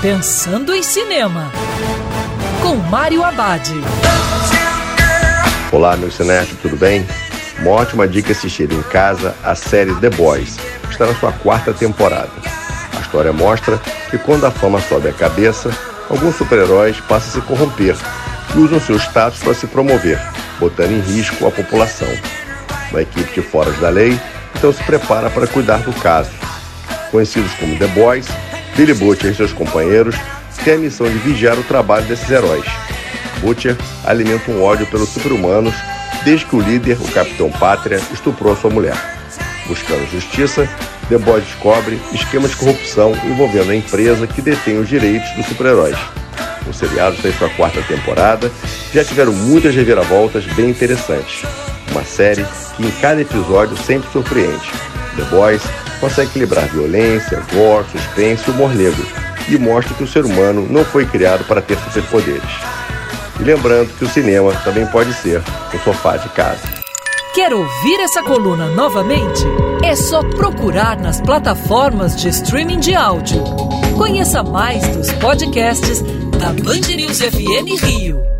Pensando em Cinema, com Mário Abad. Olá, meu cinéfilo, tudo bem? Uma ótima dica assistir em casa a série The Boys, que está na sua quarta temporada. A história mostra que quando a fama sobe a cabeça, alguns super-heróis passam a se corromper e usam seu status para se promover, botando em risco a população. Uma equipe de fora da lei então se prepara para cuidar do caso. Conhecidos como The Boys, Billy Butcher e seus companheiros têm a missão de vigiar o trabalho desses heróis. Butcher alimenta um ódio pelos super-humanos desde que o líder, o Capitão Pátria, estuprou sua mulher. Buscando justiça, The Boys descobre esquema de corrupção envolvendo a empresa que detém os direitos dos super-heróis. O seriado está em sua quarta temporada já tiveram muitas reviravoltas bem interessantes. Uma série que em cada episódio sempre surpreende. The Boys consegue equilibrar violência, gore, suspense e humor negro e mostra que o ser humano não foi criado para ter superpoderes. E lembrando que o cinema também pode ser o sofá de casa. Quer ouvir essa coluna novamente? É só procurar nas plataformas de streaming de áudio. Conheça mais dos podcasts da Band News FM Rio.